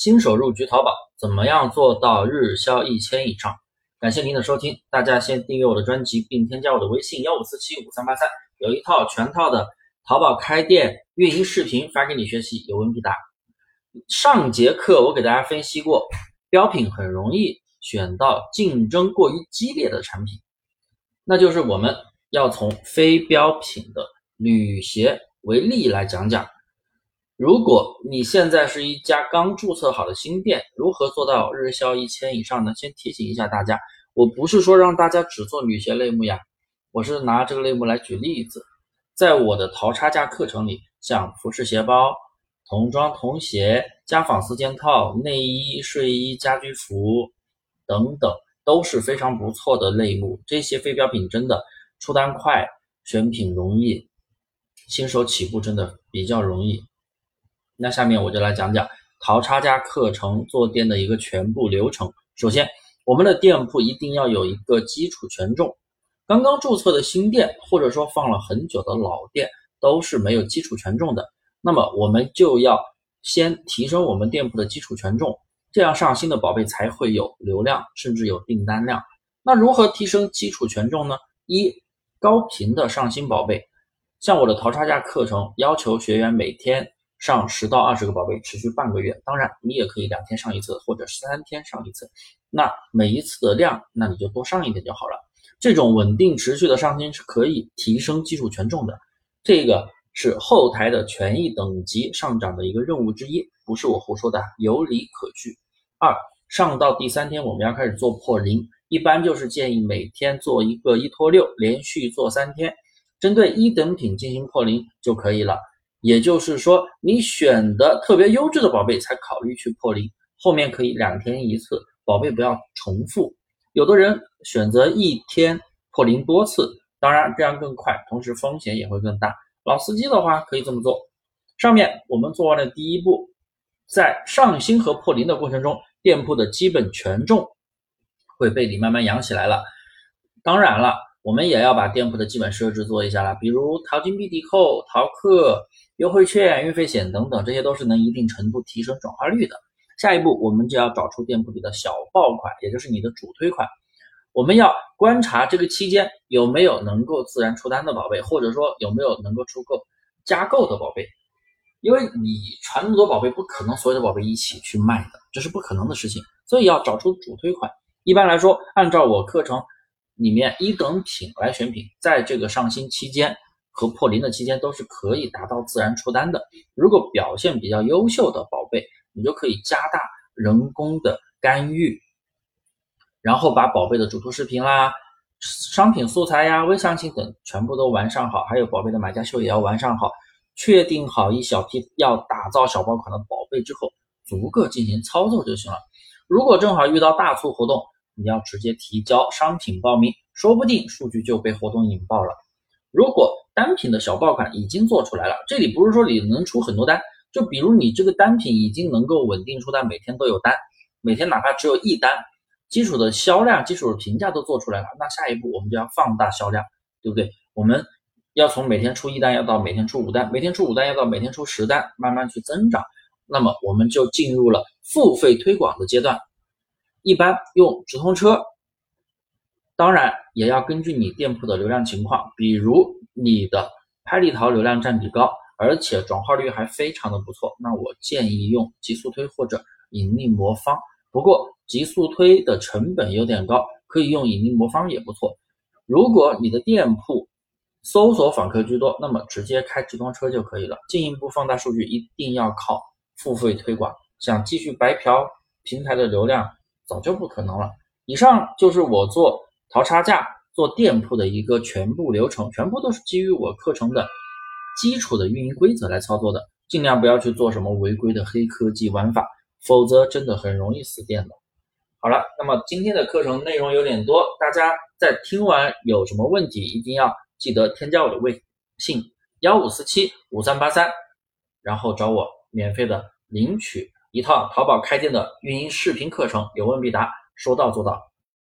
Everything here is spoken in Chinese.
新手入局淘宝，怎么样做到日销一千以上？感谢您的收听，大家先订阅我的专辑，并添加我的微信幺五四七五三八三，有一套全套的淘宝开店运营视频发给你学习，有问必答。上节课我给大家分析过，标品很容易选到竞争过于激烈的产品，那就是我们要从非标品的铝鞋为例来讲讲。如果你现在是一家刚注册好的新店，如何做到日销一千以上呢？先提醒一下大家，我不是说让大家只做女鞋类目呀，我是拿这个类目来举例子。在我的淘差价课程里，像服饰鞋包、童装童鞋、家纺四件套、内衣、睡衣、家居服等等，都是非常不错的类目。这些非标品真的出单快，选品容易，新手起步真的比较容易。那下面我就来讲讲淘差价课程做店的一个全部流程。首先，我们的店铺一定要有一个基础权重。刚刚注册的新店，或者说放了很久的老店，都是没有基础权重的。那么，我们就要先提升我们店铺的基础权重，这样上新的宝贝才会有流量，甚至有订单量。那如何提升基础权重呢？一，高频的上新宝贝，像我的淘差价课程，要求学员每天。上十到二十个宝贝，持续半个月。当然，你也可以两天上一次，或者三天上一次。那每一次的量，那你就多上一点就好了。这种稳定持续的上新是可以提升技术权重的。这个是后台的权益等级上涨的一个任务之一，不是我胡说的，有理可据。二，上到第三天，我们要开始做破零，一般就是建议每天做一个一拖六，连续做三天，针对一等品进行破零就可以了。也就是说，你选的特别优质的宝贝才考虑去破零，后面可以两天一次，宝贝不要重复。有的人选择一天破零多次，当然这样更快，同时风险也会更大。老司机的话可以这么做。上面我们做完了第一步，在上新和破零的过程中，店铺的基本权重会被你慢慢养起来了。当然了。我们也要把店铺的基本设置做一下了，比如淘金币抵扣、淘客、优惠券、运费险等等，这些都是能一定程度提升转化率的。下一步，我们就要找出店铺里的小爆款，也就是你的主推款。我们要观察这个期间有没有能够自然出单的宝贝，或者说有没有能够出购加购的宝贝。因为你传那么多宝贝，不可能所有的宝贝一起去卖的，这是不可能的事情，所以要找出主推款。一般来说，按照我课程。里面一等品来选品，在这个上新期间和破零的期间都是可以达到自然出单的。如果表现比较优秀的宝贝，你就可以加大人工的干预，然后把宝贝的主图视频啦、商品素材呀、微详情等全部都完善好，还有宝贝的买家秀也要完善好。确定好一小批要打造小爆款的宝贝之后，逐个进行操作就行了。如果正好遇到大促活动，你要直接提交商品报名，说不定数据就被活动引爆了。如果单品的小爆款已经做出来了，这里不是说你能出很多单，就比如你这个单品已经能够稳定出单，每天都有单，每天哪怕只有一单，基础的销量、基础的评价都做出来了，那下一步我们就要放大销量，对不对？我们要从每天出一单要到每天出五单，每天出五单要到每天出十单，慢慢去增长，那么我们就进入了付费推广的阶段。一般用直通车，当然也要根据你店铺的流量情况，比如你的拍立淘流量占比高，而且转化率还非常的不错，那我建议用极速推或者引力魔方。不过极速推的成本有点高，可以用引力魔方也不错。如果你的店铺搜索访客居多，那么直接开直通车就可以了。进一步放大数据，一定要靠付费推广。想继续白嫖平台的流量。早就不可能了。以上就是我做淘差价、做店铺的一个全部流程，全部都是基于我课程的基础的运营规则来操作的。尽量不要去做什么违规的黑科技玩法，否则真的很容易死店的。好了，那么今天的课程内容有点多，大家在听完有什么问题，一定要记得添加我的微信幺五四七五三八三，然后找我免费的领取。一套淘宝开店的运营视频课程，有问必答，说到做到。